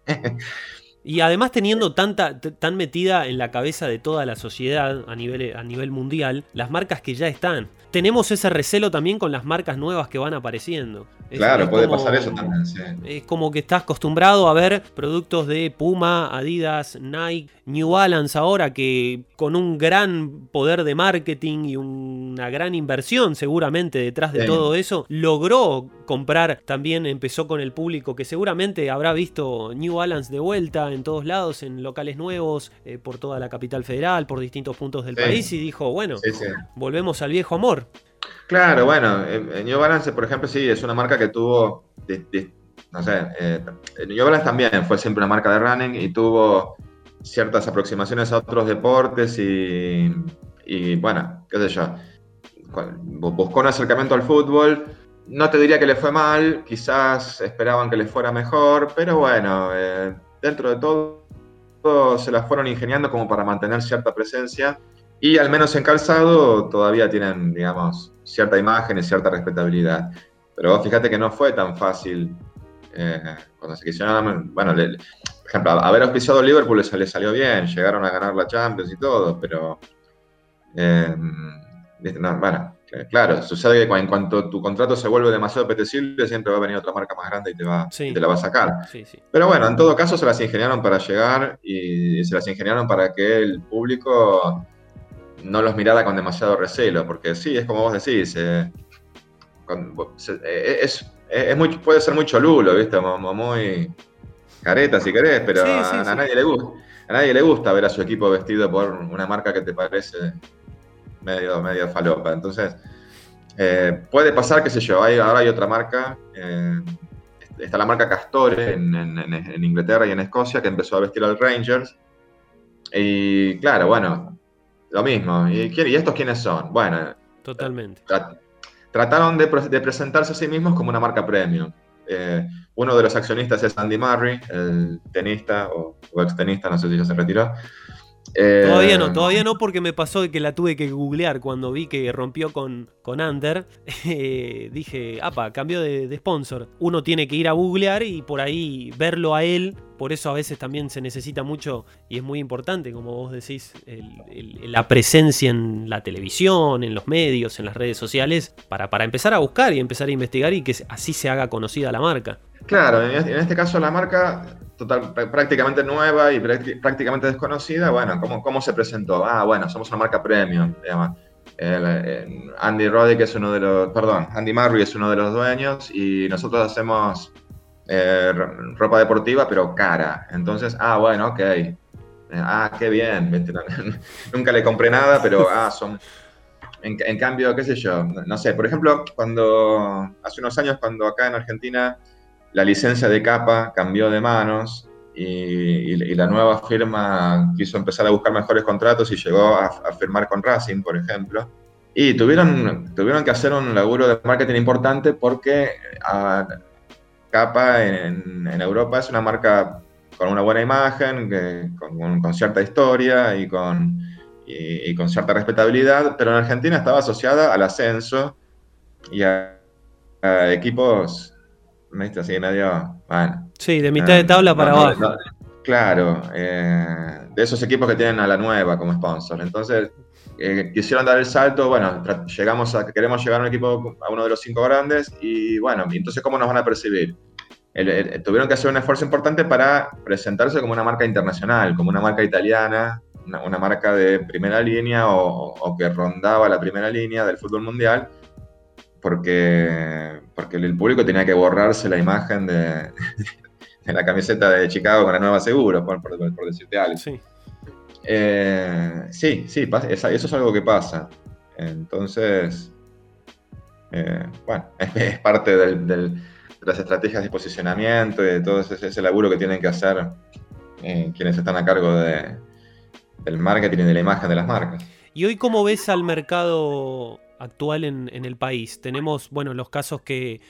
Y además teniendo tanta, tan metida en la cabeza de toda la sociedad a nivel, a nivel mundial, las marcas que ya están. Tenemos ese recelo también con las marcas nuevas que van apareciendo. claro, puede pasar eso también, Es como que estás acostumbrado a ver productos de Puma, Adidas, Nike, New Balance ahora que con un gran poder de marketing y una gran inversión seguramente detrás de todo eso, logró comprar también, empezó con el público que seguramente habrá visto New Balance de vuelta en todos lados, en locales nuevos, eh, por toda la capital federal, por distintos puntos del país, y dijo, bueno, volvemos al viejo amor. Claro, bueno, New Balance, por ejemplo, sí, es una marca que tuvo, no sé, eh, New Balance también fue siempre una marca de running y tuvo ciertas aproximaciones a otros deportes y, y bueno, qué sé yo, buscó un acercamiento al fútbol, no te diría que le fue mal, quizás esperaban que le fuera mejor, pero bueno, eh, dentro de todo, se las fueron ingeniando como para mantener cierta presencia y al menos en calzado todavía tienen, digamos, cierta imagen y cierta respetabilidad. Pero fíjate que no fue tan fácil eh, cuando se quisieron, bueno, por ejemplo, haber auspiciado Liverpool les, les, salió bien, llegaron a ganar la Champions y todo, pero eh, bueno, claro, sucede que en cuanto tu contrato se vuelve demasiado apetecible, siempre va a venir otra marca más grande y te, va, te la va a sacar. Pero bueno, en todo caso se las ingeniaron para llegar y se las ingeniaron para que el público no los mirara con demasiado recelo, porque sí, es como vos decís, eh, es, es muy, puede ser muy cholulo, ¿viste? Muy careta si querés, pero a, nadie le gusta. A nadie le gusta ver a su equipo vestido por una marca que te parece medio, medio falopa. Entonces, eh, puede pasar, qué sé yo, hay, ahora hay otra marca, eh, está la marca Castore en, Inglaterra y en Escocia, que empezó a vestir al Rangers. Y claro, bueno, lo mismo. ¿Y, quién, ¿y estos quiénes son? Bueno, totalmente trataron de, presentarse a sí mismos como una marca premium. Eh, uno de los accionistas es Andy Murray, el tenista o, o ex tenista, no sé si ya se retiró. Todavía no, eh, todavía no porque me pasó que la tuve que googlear cuando vi que rompió con, con Under. Eh, dije, apa, cambió de, de, sponsor. Uno tiene que ir a googlear y por ahí verlo a él por eso a veces también se necesita mucho y es muy importante, como vos decís, la presencia en la televisión, en los medios, en las redes sociales, para, para empezar a buscar y empezar a investigar y que así se haga conocida la marca. Claro, en este caso la marca total, prácticamente nueva y prácticamente desconocida, bueno, ¿cómo, ¿cómo se presentó? Ah, bueno, somos una marca premium, Andy Roddick es uno de los, perdón, Andy Murray es uno de los dueños y nosotros hacemos eh, ropa deportiva, pero cara. Entonces, ah, bueno, ok. Eh, ah, qué bien. Nunca le compré nada, pero ah, son. En, cambio, qué sé yo, no sé, por ejemplo, cuando hace unos años, cuando acá en Argentina la licencia de capa cambió de manos y, la nueva firma quiso empezar a buscar mejores contratos y llegó a, firmar con Racing, por ejemplo. Y tuvieron, tuvieron que hacer un laburo de marketing importante porque a, Capa en, Europa es una marca con una buena imagen, con, cierta historia y con, con cierta respetabilidad, pero en Argentina estaba asociada al ascenso y a, equipos, ¿viste? Así medio, bueno. Sí, de mitad de tabla para abajo. claro, eh, de esos equipos que tienen a la nueva como sponsor. Entonces, eh, quisieron dar el salto, bueno, llegamos a, queremos llegar a un equipo, a uno de los cinco grandes, y bueno, entonces, ¿cómo nos van a percibir? tuvieron que hacer un esfuerzo importante para presentarse como una marca internacional, como una marca italiana, una, marca de primera línea o, que rondaba la primera línea del fútbol mundial, porque, porque el público tenía que borrarse la imagen de, la camiseta de Chicago con la nueva seguro, por, decirte algo. Sí, eh, sí, sí eso es algo que pasa. Entonces, eh, bueno, es, parte del las estrategias de posicionamiento y de todo ese, laburo que tienen que hacer eh, quienes están a cargo de, del marketing y de la imagen de las marcas. ¿Y hoy cómo ves al mercado actual en, el país? Tenemos, bueno, los casos que,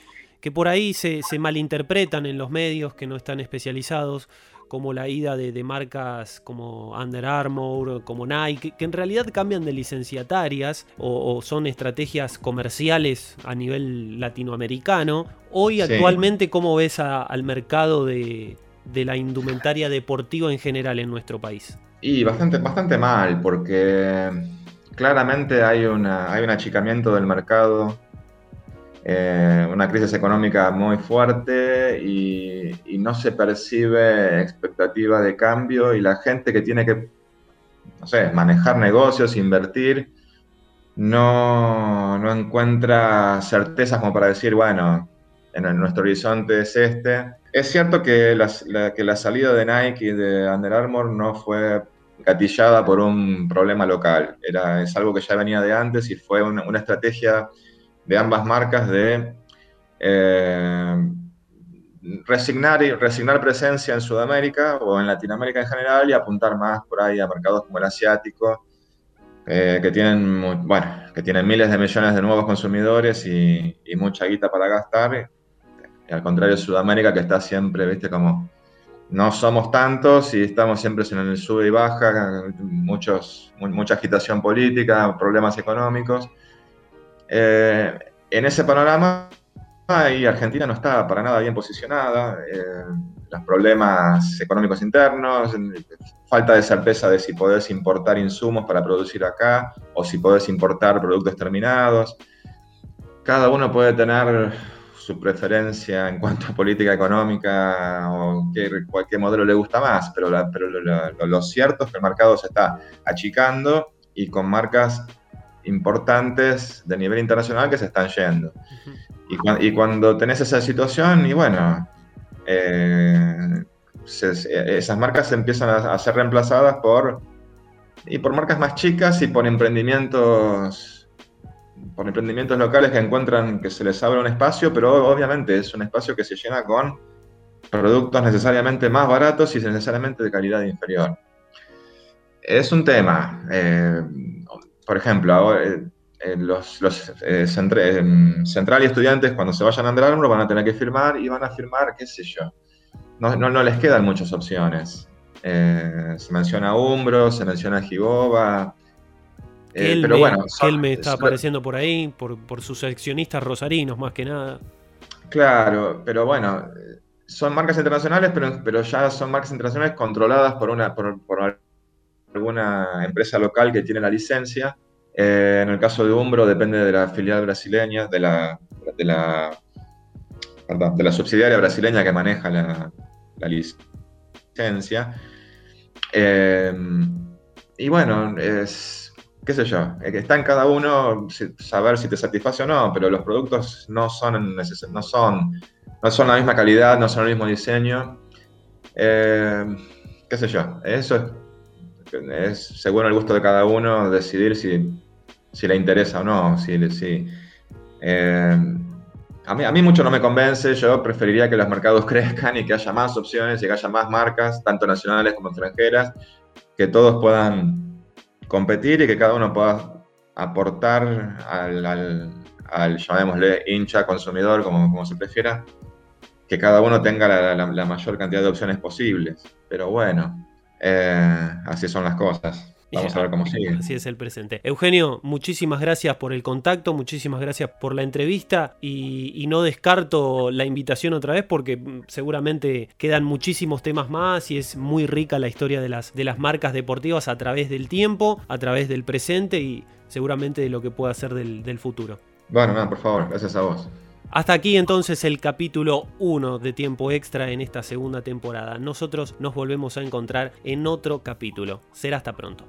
que por ahí se, se malinterpretan en los medios que no están especializados como la ida de, marcas como Under Armour, como Nike, que en realidad cambian de licenciatarias o, son estrategias comerciales a nivel latinoamericano. Hoy actualmente, ¿cómo ves al mercado de, la indumentaria deportiva en general en nuestro país? Y bastante, bastante mal, porque claramente hay, una, hay un achicamiento del mercado eh, una crisis económica muy fuerte y, no se percibe expectativa de cambio y la gente que tiene que, no sé, manejar negocios, invertir, no, no encuentra certezas como para decir, bueno, en nuestro horizonte es este. Es cierto que la, que la salida de Nike y de Under Armour no fue gatillada por un problema local, Era, es algo que ya venía de antes y fue una, estrategia de ambas marcas de eh, resignar, resignar presencia en Sudamérica o en Latinoamérica en general y apuntar más por ahí a mercados como el asiático, eh, que, tienen, bueno, que tienen miles de millones de nuevos consumidores y, mucha guita para gastar. Al contrario, Sudamérica que está siempre, viste, como no somos tantos y estamos siempre en el sube y baja, muchos, mucha agitación política, problemas económicos. Eh, en ese panorama, Argentina no está para nada bien posicionada. Eh, los problemas económicos internos, falta de certeza de si podés importar insumos para producir acá o si podés importar productos terminados. Cada uno puede tener su preferencia en cuanto a política económica o qué, cualquier modelo le gusta más, pero, lo, cierto es que el mercado se está achicando y con marcas importantes de nivel internacional que se están yendo. y, cuando tenés esa situación, y bueno, eh, esas marcas empiezan a, ser reemplazadas por, y por marcas más chicas y por emprendimientos por emprendimientos locales que encuentran que se les abre un espacio, pero obviamente es un espacio que se llena con productos necesariamente más baratos y necesariamente de calidad inferior. Es un tema. Eh, por ejemplo, eh, eh, los, central y estudiantes cuando se vayan a Armour van a tener que firmar y van a firmar, qué sé yo. No, no, les quedan muchas opciones. se menciona Umbro, se menciona Giboba, eh, pero bueno, él me está apareciendo por ahí, por, sus accionistas rosarinos más que nada. Claro, pero bueno, son marcas internacionales, pero, pero ya son marcas internacionales controladas por, una, por, alguna empresa local que tiene la licencia. Eh, en el caso de Umbro depende de la filial brasileña, de la, de la, de la subsidiaria brasileña que maneja la, licencia. Eh, y bueno, es, qué sé yo, eh, está en cada uno saber si te satisface o no, pero los productos no son, no son, no son la misma calidad, no son el mismo diseño. Eh, qué sé yo, eso es, según el gusto de cada uno decidir si, le interesa o no. Si, si, eh, a, mí, a mí mucho no me convence, yo preferiría que los mercados crezcan y que haya más opciones y que haya más marcas, tanto nacionales como extranjeras, que todos puedan competir y que cada uno pueda aportar al, llamémosle, hincha, consumidor, como, como se prefiera, que cada uno tenga la, mayor cantidad de opciones posibles. Pero bueno, eh, así son las cosas. Vamos a ver cómo sigue. Así es el presente. Eugenio, muchísimas gracias por el contacto, muchísimas gracias por la entrevista y, no descarto la invitación otra vez porque seguramente quedan muchísimos temas más y es muy rica la historia de las, de las marcas deportivas a través del tiempo, a través del presente y seguramente de lo que pueda ser del, del futuro. Bueno, nada, por favor, gracias a vos. Hasta aquí entonces el capítulo 1 de tiempo extra en esta segunda temporada. Nosotros nos volvemos a encontrar en otro capítulo. Será hasta pronto.